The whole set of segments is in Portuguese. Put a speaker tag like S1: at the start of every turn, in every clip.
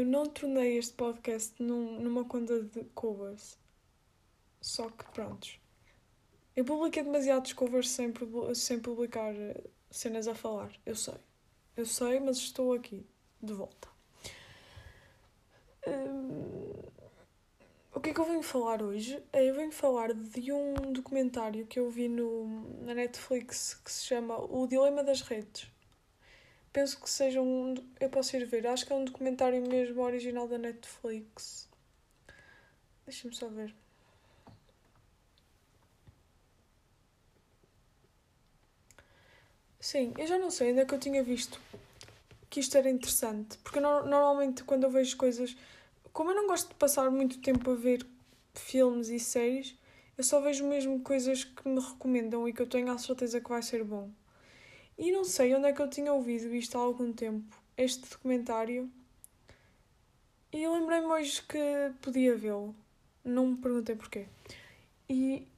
S1: eu não tornei este podcast num, numa conta de covers. Só que, prontos. Eu publiquei demasiados covers sem, sem publicar eh, cenas a falar. Eu sei. Eu sei, mas estou aqui, de volta. Hum, o que é que eu venho falar hoje? Eu venho falar de um documentário que eu vi no, na Netflix que se chama O Dilema das Redes. Penso que seja um. Eu posso ir ver. Acho que é um documentário mesmo original da Netflix. Deixa-me só ver. Sim, eu já não sei, ainda que eu tinha visto que isto era interessante. Porque no, normalmente quando eu vejo coisas. Como eu não gosto de passar muito tempo a ver filmes e séries, eu só vejo mesmo coisas que me recomendam e que eu tenho a certeza que vai ser bom. E não sei onde é que eu tinha ouvido isto há algum tempo, este documentário. E lembrei-me hoje que podia vê-lo. Não me perguntei porquê. E.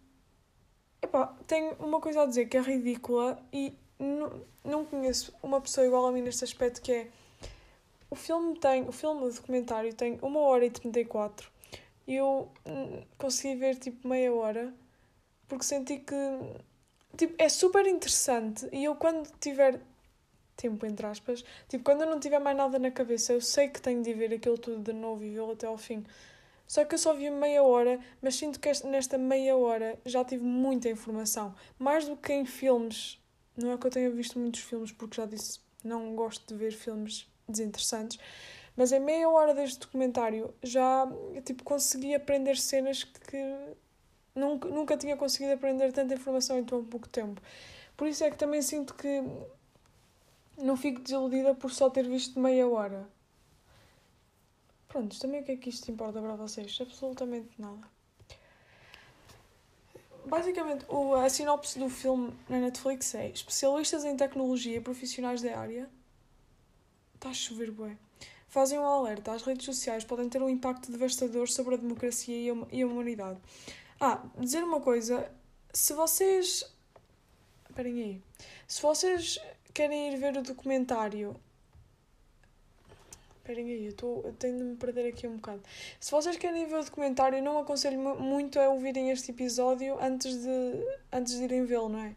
S1: Epá, tenho uma coisa a dizer que é ridícula e não, não conheço uma pessoa igual a mim neste aspecto que é. O filme tem. O filme, o documentário tem 1 hora e 34 e eu hum, consegui ver tipo meia hora porque senti que tipo, é super interessante e eu quando tiver tempo, entre aspas, tipo, quando eu não tiver mais nada na cabeça, eu sei que tenho de ver aquilo tudo de novo e vê-lo até ao fim. Só que eu só vi meia hora, mas sinto que nesta meia hora já tive muita informação. Mais do que em filmes. Não é que eu tenha visto muitos filmes, porque já disse, não gosto de ver filmes desinteressantes. Mas em meia hora deste documentário já tipo, consegui aprender cenas que Nunca, nunca tinha conseguido aprender tanta informação em tão pouco tempo. Por isso é que também sinto que não fico desiludida por só ter visto meia hora. Pronto, também o que é que isto importa para vocês? Absolutamente nada. Basicamente, a sinopse do filme na Netflix é especialistas em tecnologia e profissionais da área. Está a chover, bué. Fazem um alerta. As redes sociais podem ter um impacto devastador sobre a democracia e a humanidade. Ah, dizer uma coisa. Se vocês. Esperem aí. Se vocês querem ir ver o documentário. Esperem aí, eu, tô, eu tenho de me perder aqui um bocado. Se vocês querem ver o documentário, não aconselho muito a ouvirem este episódio antes de, antes de irem vê-lo, não é?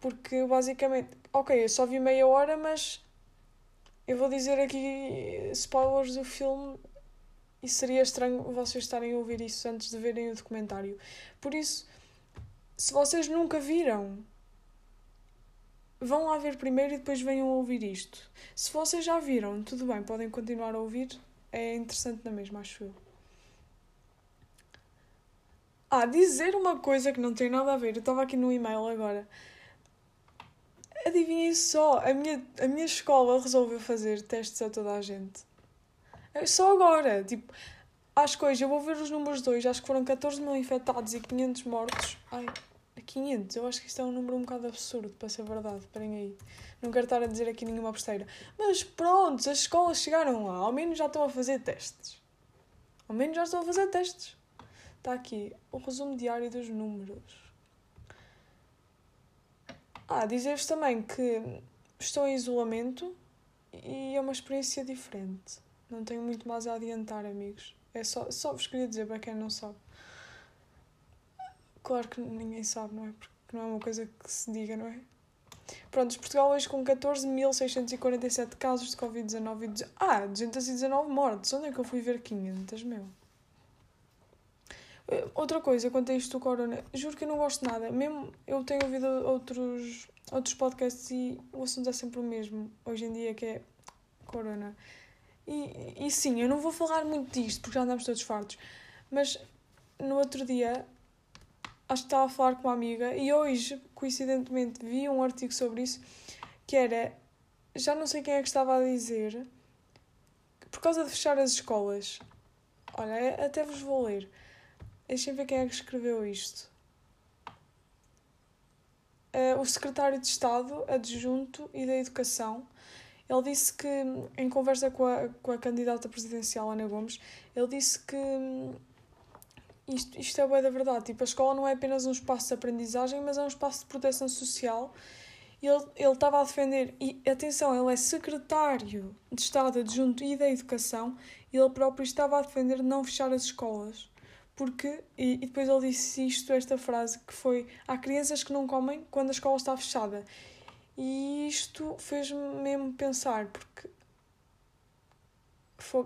S1: Porque basicamente. Ok, eu só vi meia hora, mas. Eu vou dizer aqui spoilers do filme e seria estranho vocês estarem a ouvir isso antes de verem o documentário. Por isso, se vocês nunca viram, vão lá ver primeiro e depois venham ouvir isto. Se vocês já viram, tudo bem, podem continuar a ouvir. É interessante na mesma, acho eu. Ah, dizer uma coisa que não tem nada a ver. Eu estava aqui no e-mail agora. Adivinhem só, a minha, a minha escola resolveu fazer testes a toda a gente. É só agora. Tipo, acho que hoje eu vou ver os números de hoje. Acho que foram 14 mil infectados e 500 mortos. Ai, 500. Eu acho que isto é um número um bocado absurdo, para ser verdade. Esperem aí. Não quero estar a dizer aqui nenhuma besteira. Mas pronto, as escolas chegaram lá. Ao menos já estão a fazer testes. Ao menos já estão a fazer testes. Está aqui o resumo diário dos números. Ah, dizer-vos também que estou em isolamento e é uma experiência diferente. Não tenho muito mais a adiantar, amigos. É só, só vos queria dizer para quem não sabe. Claro que ninguém sabe, não é? Porque não é uma coisa que se diga, não é? Pronto, Portugal hoje com 14.647 casos de Covid-19 e... Ah, 219 mortes. Onde é que eu fui ver 500, meu? Eh, outra coisa, quanto a isto do corona, juro que eu não gosto nada. Mesmo eu tenho ouvido outros, outros podcasts e o assunto é sempre o mesmo, hoje em dia, que é corona. E, e sim, eu não vou falar muito disto porque já andamos todos fartos, mas no outro dia acho que estava a falar com uma amiga e hoje, coincidentemente, vi um artigo sobre isso que era, já não sei quem é que estava a dizer, por causa de fechar as escolas. Olha, até vos vou ler. Deixem ver quem é que escreveu isto. Uh, o secretário de Estado adjunto e da Educação ele disse que, em conversa com a, com a candidata presidencial Ana Gomes, ele disse que isto, isto é bem da verdade. Tipo, a escola não é apenas um espaço de aprendizagem, mas é um espaço de proteção social E ele, ele estava a defender, e atenção, ele é secretário de Estado adjunto e da Educação, e ele próprio estava a defender não fechar as escolas. Porque, e, e depois ele disse isto, esta frase, que foi: há crianças que não comem quando a escola está fechada. E isto fez-me mesmo pensar, porque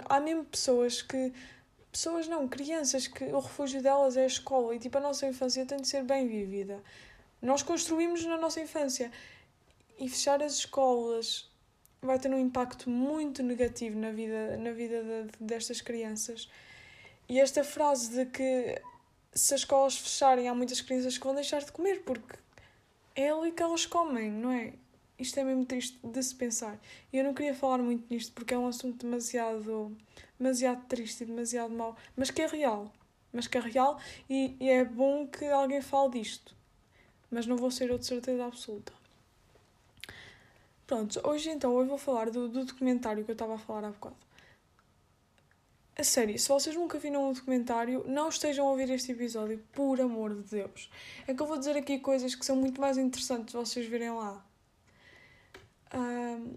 S1: há mesmo pessoas que. Pessoas não, crianças que o refúgio delas é a escola e tipo a nossa infância tem de ser bem vivida. Nós construímos na nossa infância e fechar as escolas vai ter um impacto muito negativo na vida, na vida de, destas crianças. E esta frase de que se as escolas fecharem, há muitas crianças que vão deixar de comer porque é ali que elas comem, não é? Isto é mesmo triste de se pensar. E eu não queria falar muito nisto porque é um assunto demasiado, demasiado triste e demasiado mau, mas que é real. Mas que é real e, e é bom que alguém fale disto. Mas não vou ser eu de certeza absoluta. Pronto, hoje então eu vou falar do, do documentário que eu estava a falar há bocado. A sério, se vocês nunca viram o documentário, não estejam a ouvir este episódio, por amor de Deus. É que eu vou dizer aqui coisas que são muito mais interessantes vocês verem lá. Um,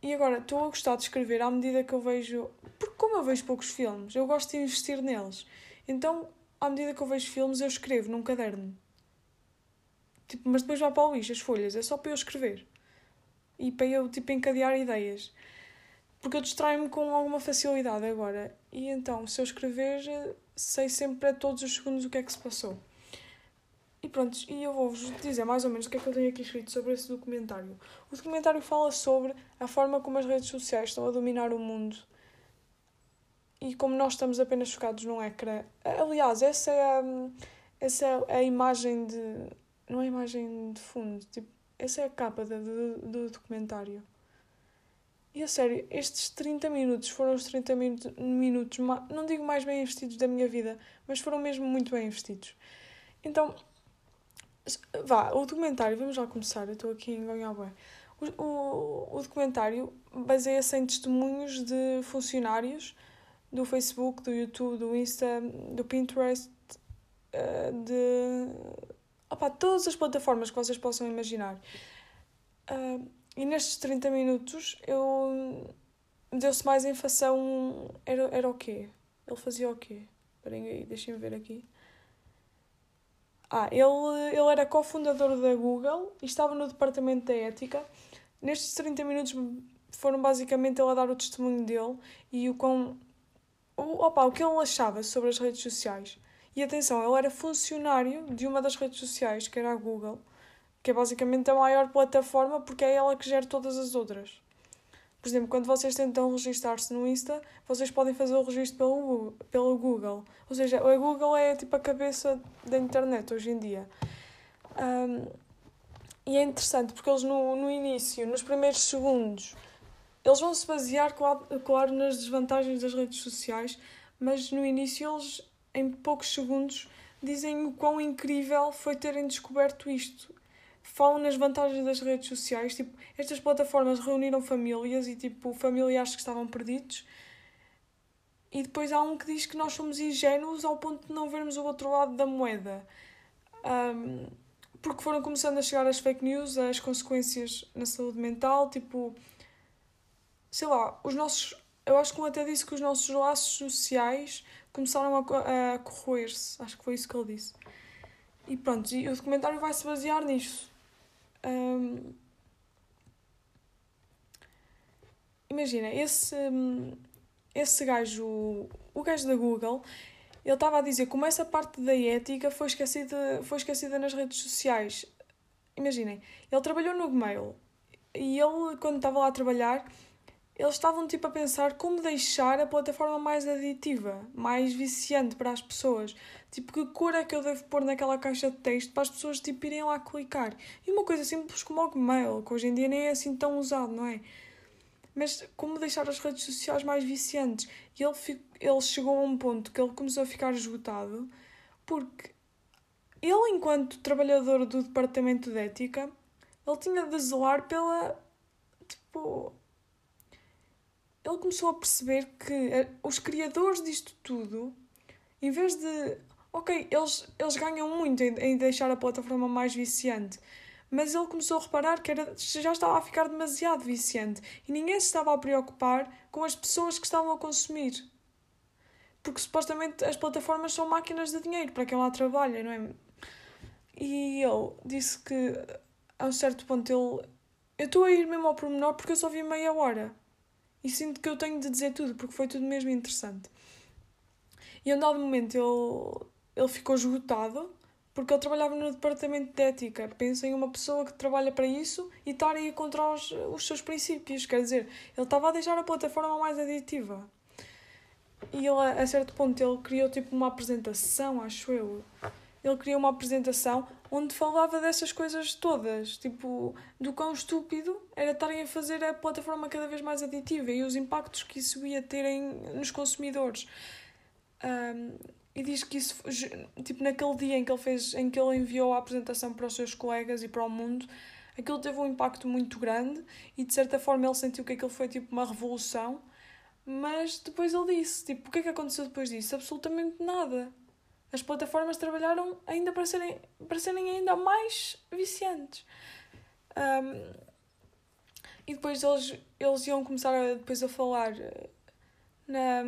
S1: e agora, estou a gostar de escrever à medida que eu vejo. Porque, como eu vejo poucos filmes, eu gosto de investir neles. Então, à medida que eu vejo filmes, eu escrevo num caderno. Tipo, mas depois vai para o lixo as folhas, é só para eu escrever. E para eu, tipo, encadear ideias porque eu distraio-me com alguma facilidade agora. E então, se eu escrever, sei sempre a todos os segundos o que é que se passou. E pronto, e eu vou-vos dizer mais ou menos o que é que eu tenho aqui escrito sobre esse documentário. O documentário fala sobre a forma como as redes sociais estão a dominar o mundo e como nós estamos apenas focados num ecrã. Aliás, essa é a, essa é a imagem de. Não é a imagem de fundo, tipo, essa é a capa de, do documentário. E a sério, estes 30 minutos foram os 30 minutos, minutos, não digo mais bem investidos da minha vida, mas foram mesmo muito bem investidos. Então, vá, o documentário, vamos já começar, eu estou aqui em bem. O, o, o documentário baseia-se em testemunhos de funcionários do Facebook, do YouTube, do Insta, do Pinterest, eh, de. Opa, todas as plataformas que vocês possam imaginar. Uh, e nestes 30 minutos eu deu-se mais a um. Era, era o quê? Ele fazia o quê? Esperem aí, deixem-me ver aqui. Ah, ele, ele era cofundador da Google e estava no departamento da ética. Nestes 30 minutos foram basicamente ele a dar o testemunho dele e o com o, opa, o que ele achava sobre as redes sociais. E atenção, ele era funcionário de uma das redes sociais, que era a Google que é basicamente a maior plataforma porque é ela que gera todas as outras. Por exemplo, quando vocês tentam registrar-se no Insta, vocês podem fazer o registro pelo Google, pelo Google. Ou seja, a Google é tipo a cabeça da internet hoje em dia. Um, e é interessante porque eles no, no início, nos primeiros segundos, eles vão se basear, claro, nas desvantagens das redes sociais, mas no início eles, em poucos segundos, dizem o quão incrível foi terem descoberto isto falam nas vantagens das redes sociais. Tipo, estas plataformas reuniram famílias e, tipo, familiares que estavam perdidos. E depois há um que diz que nós somos ingênuos ao ponto de não vermos o outro lado da moeda. Um, porque foram começando a chegar as fake news, as consequências na saúde mental, tipo, sei lá, os nossos. Eu acho que ele até disse que os nossos laços sociais começaram a, a corroer-se. Acho que foi isso que ele disse. E pronto, e o documentário vai se basear nisso. Um, imagina, esse, esse gajo, o gajo da Google, ele estava a dizer como essa parte da ética foi esquecida, foi esquecida nas redes sociais. Imaginem, ele trabalhou no Gmail e ele, quando estava lá a trabalhar, eles estavam tipo a pensar como deixar a plataforma mais aditiva, mais viciante para as pessoas. Tipo, que cor é que eu devo pôr naquela caixa de texto para as pessoas tipo, irem lá clicar? E uma coisa simples como o Gmail, que hoje em dia nem é assim tão usado, não é? Mas como deixar as redes sociais mais viciantes? E ele, ele chegou a um ponto que ele começou a ficar esgotado porque ele, enquanto trabalhador do departamento de ética, ele tinha de zelar pela. Tipo, ele começou a perceber que eh, os criadores disto tudo, em vez de. Ok, eles, eles ganham muito em, em deixar a plataforma mais viciante, mas ele começou a reparar que era, já estava a ficar demasiado viciante e ninguém se estava a preocupar com as pessoas que estavam a consumir. Porque supostamente as plataformas são máquinas de dinheiro para quem lá trabalha, não é? E ele disse que a um certo ponto ele. Eu estou a ir mesmo ao pormenor porque eu só vi meia hora. E sinto que eu tenho de dizer tudo porque foi tudo mesmo interessante. E a um dado momento ele, ele ficou esgotado porque ele trabalhava no departamento de ética. Pensa em uma pessoa que trabalha para isso e estar aí contra os, os seus princípios. Quer dizer, ele estava a deixar a plataforma mais aditiva. E ele, a certo ponto, ele criou tipo uma apresentação, acho eu. Ele criou uma apresentação onde falava dessas coisas todas. Tipo, do quão estúpido era estarem a fazer a plataforma cada vez mais aditiva e os impactos que isso ia ter em, nos consumidores. Um, e diz que isso, tipo, naquele dia em que ele fez, em que ele enviou a apresentação para os seus colegas e para o mundo, aquilo teve um impacto muito grande e de certa forma ele sentiu que aquilo foi tipo uma revolução, mas depois ele disse, tipo, o que é que aconteceu depois disso? Absolutamente nada. As plataformas trabalharam ainda para serem, para serem ainda mais viciantes. Um, e depois eles, eles iam começar a, depois a falar na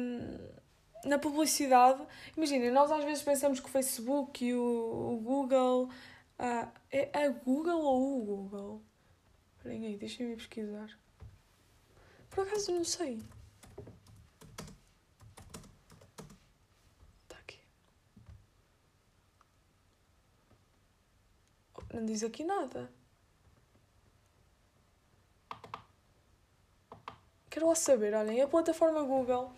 S1: na publicidade, imagina, nós às vezes pensamos que o Facebook e o, o Google. Uh, é a Google ou o Google? Esperem aí, deixem-me pesquisar. Por acaso não sei. Não diz aqui nada. Quero lá saber, olhem, a plataforma Google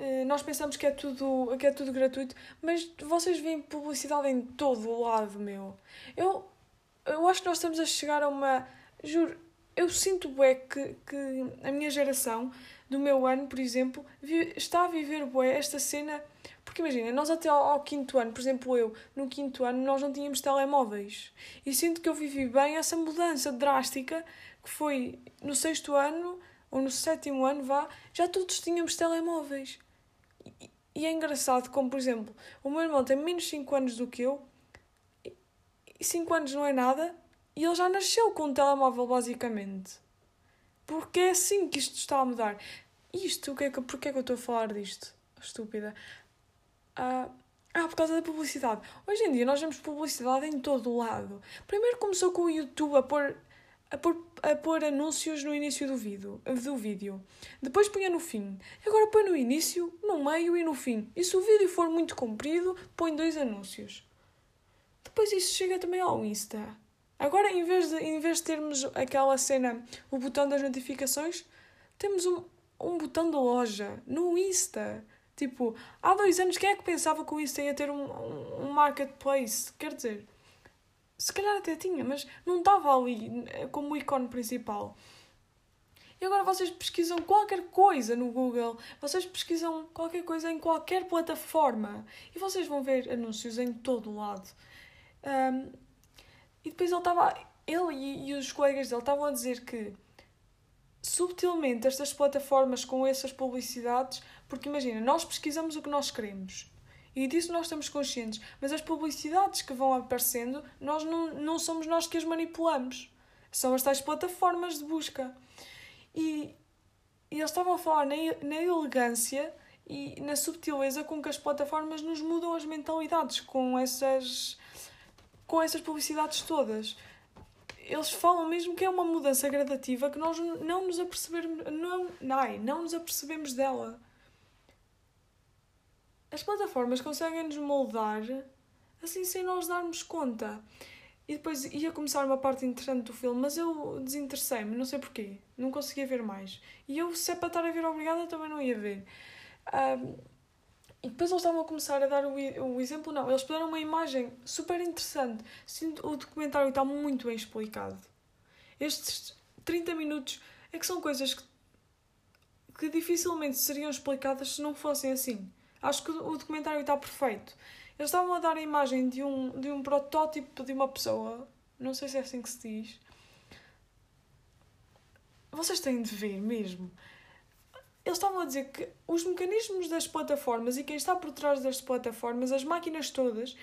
S1: eh, nós pensamos que é tudo que é tudo gratuito, mas vocês veem publicidade em todo o lado, meu. Eu, eu acho que nós estamos a chegar a uma. Juro, eu sinto bué que, que a minha geração, do meu ano, por exemplo, está a viver bué esta cena. Porque imagina, nós até ao, ao, quinto ano, por exemplo, eu, no quinto ano, nós não tínhamos telemóveis. E sinto que eu vivi bem essa mudança drástica que foi no sexto ano, ou no sétimo ano, vá, já todos tínhamos telemóveis. E é engraçado como, por exemplo, o meu irmão tem menos 5 anos do que eu, e 5 anos não é nada, e ele já nasceu com um telemóvel, basicamente. Porque é assim que isto está a mudar. Isto, que é que, porquê é que eu estou a falar disto? Estúpida. Ah, ah, por causa da publicidade. Hoje em dia nós vemos publicidade em todo o lado. Primeiro começou com o YouTube a pôr a pôr, a pôr anúncios no início do vídeo, do vídeo. Depois punha no fim. Agora põe no início, no meio e no fim. E se o vídeo for muito comprido, põe dois anúncios. Depois isso chega também ao Insta. Agora, em vez de, em vez de termos aquela cena, o botão das notificações, temos um, um botão de loja no Insta. Tipo, há dois anos, quem é que pensava que o Insta ia ter um, um, um marketplace? Quer dizer, se calhar até tinha, mas não estava ali eh, como ícone principal. E agora vocês pesquisam qualquer coisa no Google, vocês pesquisam qualquer coisa em qualquer plataforma e vocês vão ver anúncios em todo o lado. Um, e depois ele estava. Ele e, e os colegas dele estavam a dizer que subtilmente estas plataformas com essas publicidades, porque imagina, nós pesquisamos o que nós queremos e disso nós estamos conscientes. Mas as publicidades que vão aparecendo, nós não, não somos nós que as manipulamos. São as tais plataformas de busca. E, e eles estavam a falar na, na elegância e na subtileza com que as plataformas nos mudam as mentalidades com essas, com essas publicidades todas. Eles falam mesmo que é uma mudança gradativa que nós não nos apercebemos, não, não, não nos apercebemos dela as plataformas conseguem nos moldar assim sem nós darmos conta. E depois ia começar uma parte interessante do filme, mas eu desinteressei-me, não sei porquê. Não conseguia ver mais. E eu, se é para estar a ver obrigada, também não ia ver. Um, e depois eles estavam a começar a dar o, o exemplo, não. Eles puderam uma imagem super interessante. O documentário está muito bem explicado. Estes 30 minutos é que são coisas que, que dificilmente seriam explicadas se não fossem assim. Acho que o documentário está perfeito. Eles estavam a dar a imagem de um, de um protótipo de uma pessoa. Não sei se é assim que se diz. Vocês têm de ver mesmo. Eles estavam a dizer que os mecanismos das plataformas e quem está por trás das plataformas, as máquinas todas,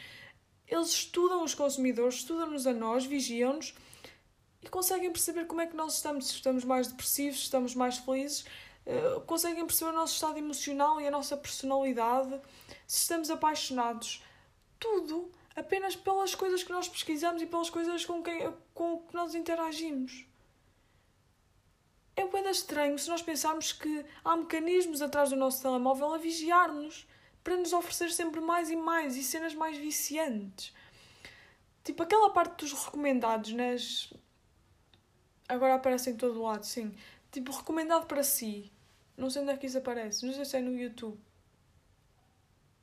S1: eles estudam os consumidores, estudam-nos a nós, vigiam-nos e conseguem perceber como é que nós estamos, se estamos mais depressivos, se estamos mais felizes, uh, conseguem perceber o nosso estado emocional e a nossa personalidade, se estamos apaixonados. Tudo apenas pelas coisas que nós pesquisamos e pelas coisas com, quem, com que nós interagimos. É bem estranho se nós pensarmos que há mecanismos atrás do nosso telemóvel a vigiar-nos para nos oferecer sempre mais e mais e cenas mais viciantes. Tipo, aquela parte dos recomendados nas. Agora aparece em todo lado, sim. Tipo, recomendado para si. Não sei onde é que isso aparece. Não sei se é no YouTube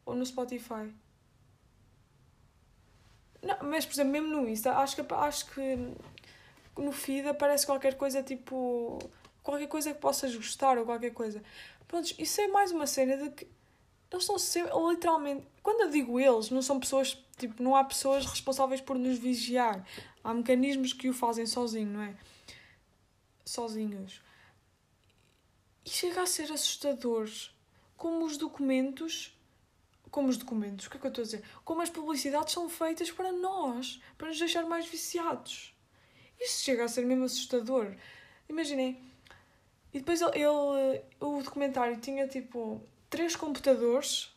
S1: ou no Spotify. Não, mas, por exemplo, mesmo no Insta, acho que, acho que no feed aparece qualquer coisa tipo. Qualquer coisa que possas gostar ou qualquer coisa. Pronto, isso é mais uma cena de que eles estão sempre, literalmente. Quando eu digo eles, não são pessoas. Tipo, não há pessoas responsáveis por nos vigiar. Há mecanismos que o fazem sozinho, não é? Sozinhos. E chega a ser assustador como os documentos como os documentos, o que é que eu estou a dizer? Como as publicidades são feitas para nós, para nos deixar mais viciados. Isso chega a ser mesmo assustador. Imaginem. E depois ele, ele, o documentário tinha tipo três computadores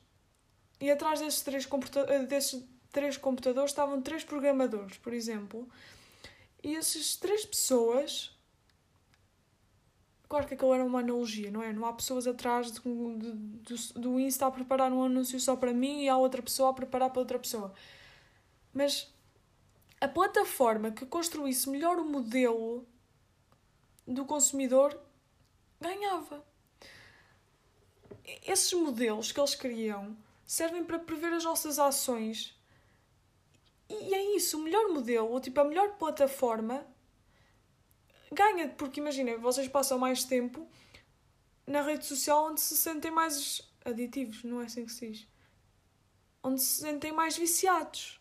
S1: e atrás desses três, computa desses três computadores estavam três programadores, por exemplo. E essas três pessoas Claro que aquilo era uma analogia, não é? Não há pessoas atrás de, do, do Insta a preparar um anúncio só para mim e há outra pessoa a preparar para outra pessoa. Mas a plataforma que construísse melhor o modelo do consumidor ganhava. Esses modelos que eles criam servem para prever as nossas ações. E é isso, o melhor modelo, tipo, a melhor plataforma ganha, porque imagina, vocês passam mais tempo na rede social onde se sentem mais aditivos, não é assim que se diz? Onde se sentem mais viciados.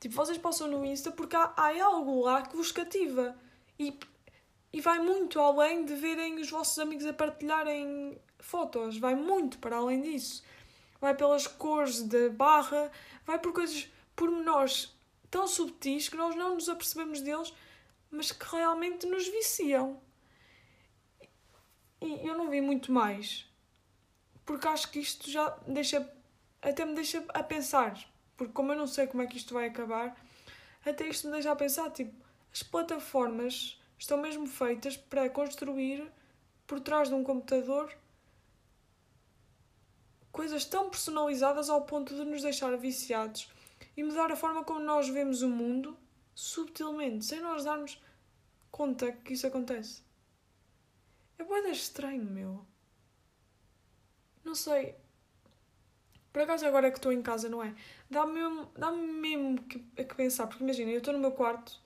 S1: Tipo, vocês passam no Insta porque há, há algo lá que vos cativa. E, e vai muito além de verem os vossos amigos a partilharem fotos. Vai muito para além disso. Vai pelas cores da barra, vai por coisas pormenores tão subtis que nós não nos apercebemos deles mas que realmente nos viciam. E eu não vi muito mais, porque acho que isto já deixa, até me deixa a pensar, porque como eu não sei como é que isto vai acabar, até isto me deixa a pensar, tipo, as plataformas estão mesmo feitas para construir por trás de um computador coisas tão personalizadas ao ponto de nos deixar viciados e mudar a forma como nós vemos o mundo subtilmente, sem nós darmos conta que isso acontece. É boeda estranho, meu. Não sei. Por acaso agora que estou em casa, não é? Dá-me mesmo, dá mesmo que, a que pensar, porque imagina, eu estou no meu quarto,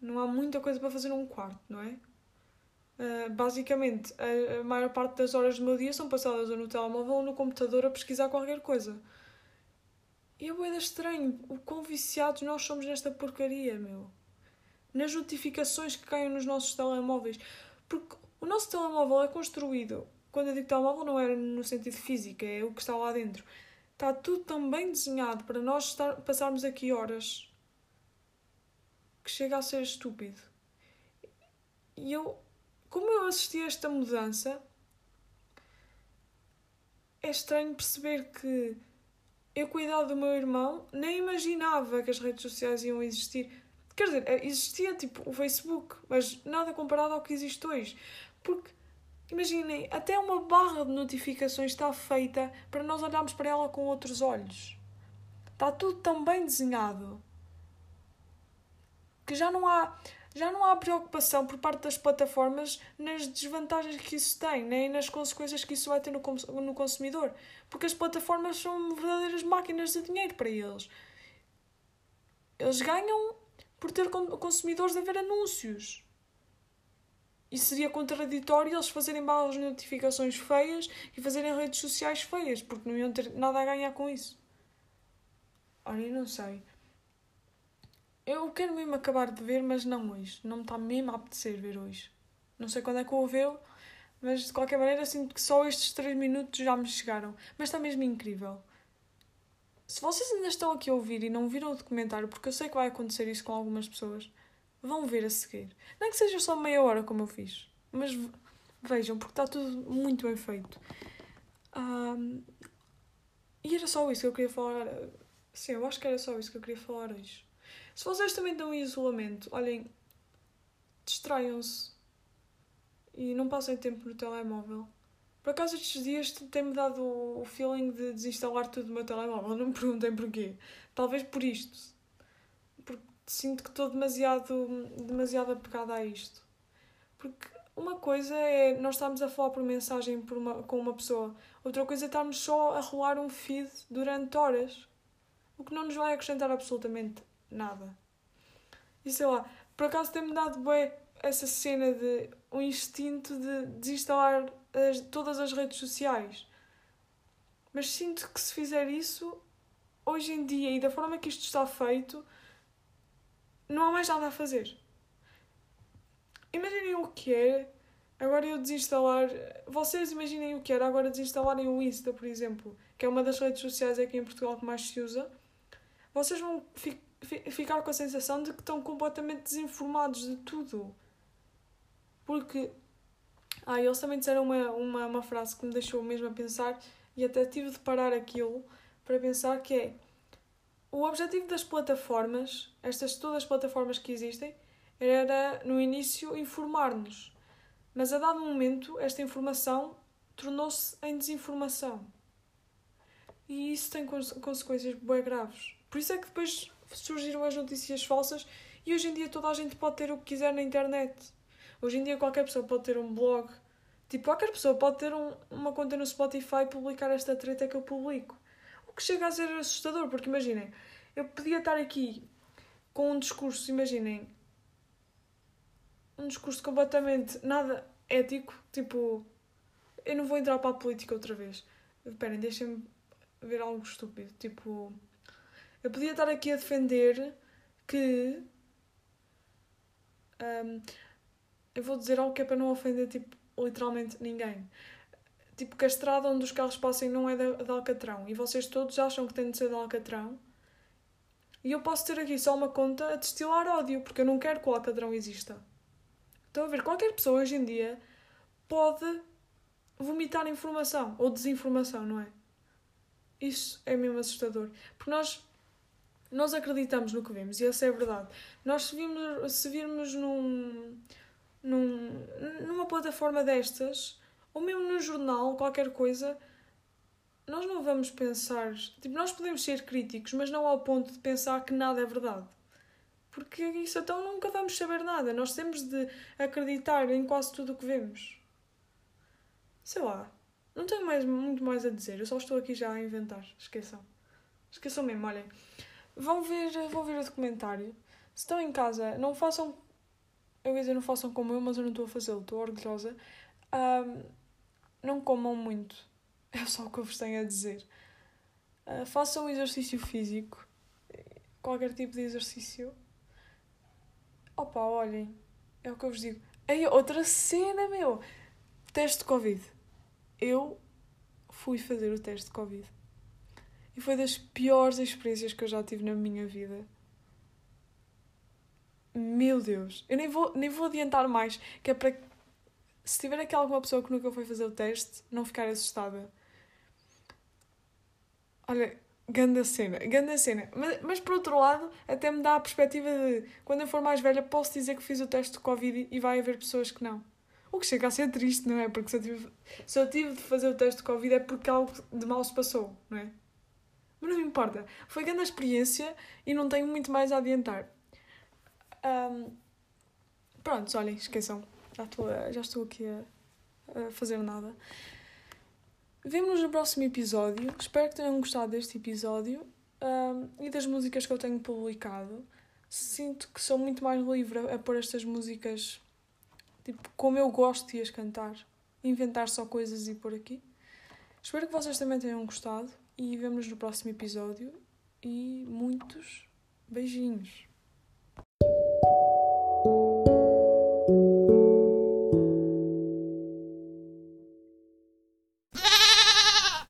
S1: não há muita coisa para fazer num quarto, não é? Uh, basicamente, a, a, maior parte das horas do meu dia são passadas ou no telemóvel ou no computador a pesquisar qualquer coisa. E é boeda estranho o quão viciados nós somos nesta porcaria, meu. Nas notificações que caem nos nossos telemóveis. Porque o nosso telemóvel é construído. Quando eu digo telemóvel, não é no sentido físico, é o que está lá dentro. Está tudo tão bem desenhado para nós estar, passarmos aqui horas que chega a ser estúpido. E eu, como eu assisti a esta mudança, é estranho perceber que eu cuidava do meu irmão, nem imaginava que as redes sociais iam existir. Quer dizer, eh, existia tipo o Facebook, mas nada comparado ao que existe hoje. Porque, imaginem, até uma barra de notificações está feita para nós olharmos para ela com outros olhos. Está tudo tão bem desenhado que já não há já não há preocupação por parte das plataformas nas desvantagens que isso tem, nem nas consequências que isso vai ter no, no consumidor. Porque as plataformas são verdadeiras máquinas de dinheiro para eles. Eles ganham por ter consumidores a ver anúncios. E seria contraditório eles fazerem malas notificações feias e fazerem redes sociais feias, porque não iam ter nada a ganhar com isso. Olha, eu não sei. Eu quero mesmo acabar de ver, mas não hoje. Não me está mesmo a apetecer ver hoje. Não sei quando é que eu vou ver, mas de qualquer maneira sinto que só estes 3 minutos já me chegaram. Mas está mesmo incrível. se vocês ainda estão aqui a ouvir e não viram o documentário, porque eu sei que vai acontecer isso com algumas pessoas, vão ver a seguir. É que seja só meia hora como eu fiz, mas vejam, porque está tudo muito bem feito. Um, e era só isso que eu queria falar. Sim, eu acho que era só isso que eu queria falar hoje. Se vocês também estão em isolamento, olhem, distraiam-se e não passem tempo no telemóvel. Por acaso estes dias tem-me dado o feeling de desinstalar tudo do meu telemóvel. Não me perguntem porquê. Talvez por isto. Porque sinto que estou demasiado, demasiado apegada a isto. Porque uma coisa é nós estarmos a falar por mensagem por uma, com uma pessoa. Outra coisa é estarmos só a rolar um feed durante horas. O que não nos vai acrescentar absolutamente nada. E sei lá, por acaso tem-me dado bem essa cena de um instinto de desinstalar as, todas as redes sociais. Mas sinto que se fizer isso, hoje em dia e da forma que isto está feito, não há mais nada a fazer. Imaginem o que é agora eu desinstalar. Vocês imaginem o que era agora desinstalarem o Insta, por exemplo, que é uma das redes sociais aqui em Portugal que mais se usa. Vocês vão fi fi ficar com a sensação de que estão completamente desinformados de tudo. Porque ah, eles também disseram uma, uma, uma frase que me deixou mesmo a pensar e até tive de parar aquilo para pensar que é o objetivo das plataformas, estas todas as plataformas que existem, era no início informar-nos. Mas a dado momento esta informação tornou-se em desinformação. E isso tem consequências bem graves. Por isso é que depois surgiram as notícias falsas e hoje em dia toda a gente pode ter o que quiser na internet. Hoje em dia qualquer pessoa pode ter um blog. Tipo, qualquer pessoa pode ter um, uma conta no Spotify e publicar esta treta que eu publico. O que chega a ser assustador, porque imaginem, eu podia estar aqui com um discurso, imaginem, um discurso completamente nada ético, tipo, eu não vou entrar para a política outra vez. Esperem, deixem-me ver algo estúpido. Tipo, eu podia estar aqui a defender que. Um, eu vou dizer algo que é para não ofender, tipo, literalmente ninguém. Tipo, que a estrada onde os carros passem não é de, de Alcatrão e vocês todos acham que tem de ser de Alcatrão. E eu posso ter aqui só uma conta a destilar ódio, porque eu não quero que o Alcatrão exista. Estão a ver? Qualquer pessoa hoje em dia pode vomitar informação ou desinformação, não é? Isso é mesmo assustador. Porque nós, nós acreditamos no que vemos e essa é a verdade. Nós se virmos, se virmos num num, numa plataforma destas, ou mesmo num jornal, qualquer coisa, nós não vamos pensar. Tipo, nós podemos ser críticos, mas não ao ponto de pensar que nada é verdade. Porque isso então nunca vamos saber nada. Nós temos de acreditar em quase tudo o que vemos. Sei lá. Não tenho mais, muito mais a dizer. Eu só estou aqui já a inventar. Esqueçam. Esqueçam mesmo, olhem. Vão ver, vão ver o documentário. Se estão em casa, não façam eu ia dizer não façam como eu, mas eu não estou a fazê-lo, estou orgulhosa. Um, não comam muito, é só o que eu vos tenho a dizer. Uh, façam exercício físico, qualquer tipo de exercício. Opa, olhem, é o que eu vos digo. Ei, outra cena, meu! Teste de Covid. Eu fui fazer o teste de Covid. E foi das piores experiências que eu já tive na minha vida. Meu Deus, eu nem vou, nem vou adiantar mais, que é para se tiver aqui alguma pessoa que nunca foi fazer o teste, não ficar assustada. Olha, ganda cena, ganda cena. Mas, mas por outro lado, até me dá a perspectiva de quando eu for mais velha, posso dizer que fiz o teste de Covid e vai haver pessoas que não. O que chega a ser triste, não é? Porque se eu tive, se eu tive de fazer o teste de Covid é porque algo de mal se passou, não é? Mas não me importa. Foi grande experiência e não tenho muito mais a adiantar. Um, olhem, esqueçam. Já estou, já estou aqui a, a fazer nada. Vemo-nos no próximo episódio. Espero que tenham gostado deste episódio um, e das músicas que eu tenho publicado. Sinto que sou muito mais livre a pôr estas músicas tipo, como eu gosto de as cantar. Inventar só coisas e pôr aqui. Espero que vocês também tenham gostado e vemo-nos no próximo episódio. E muitos beijinhos.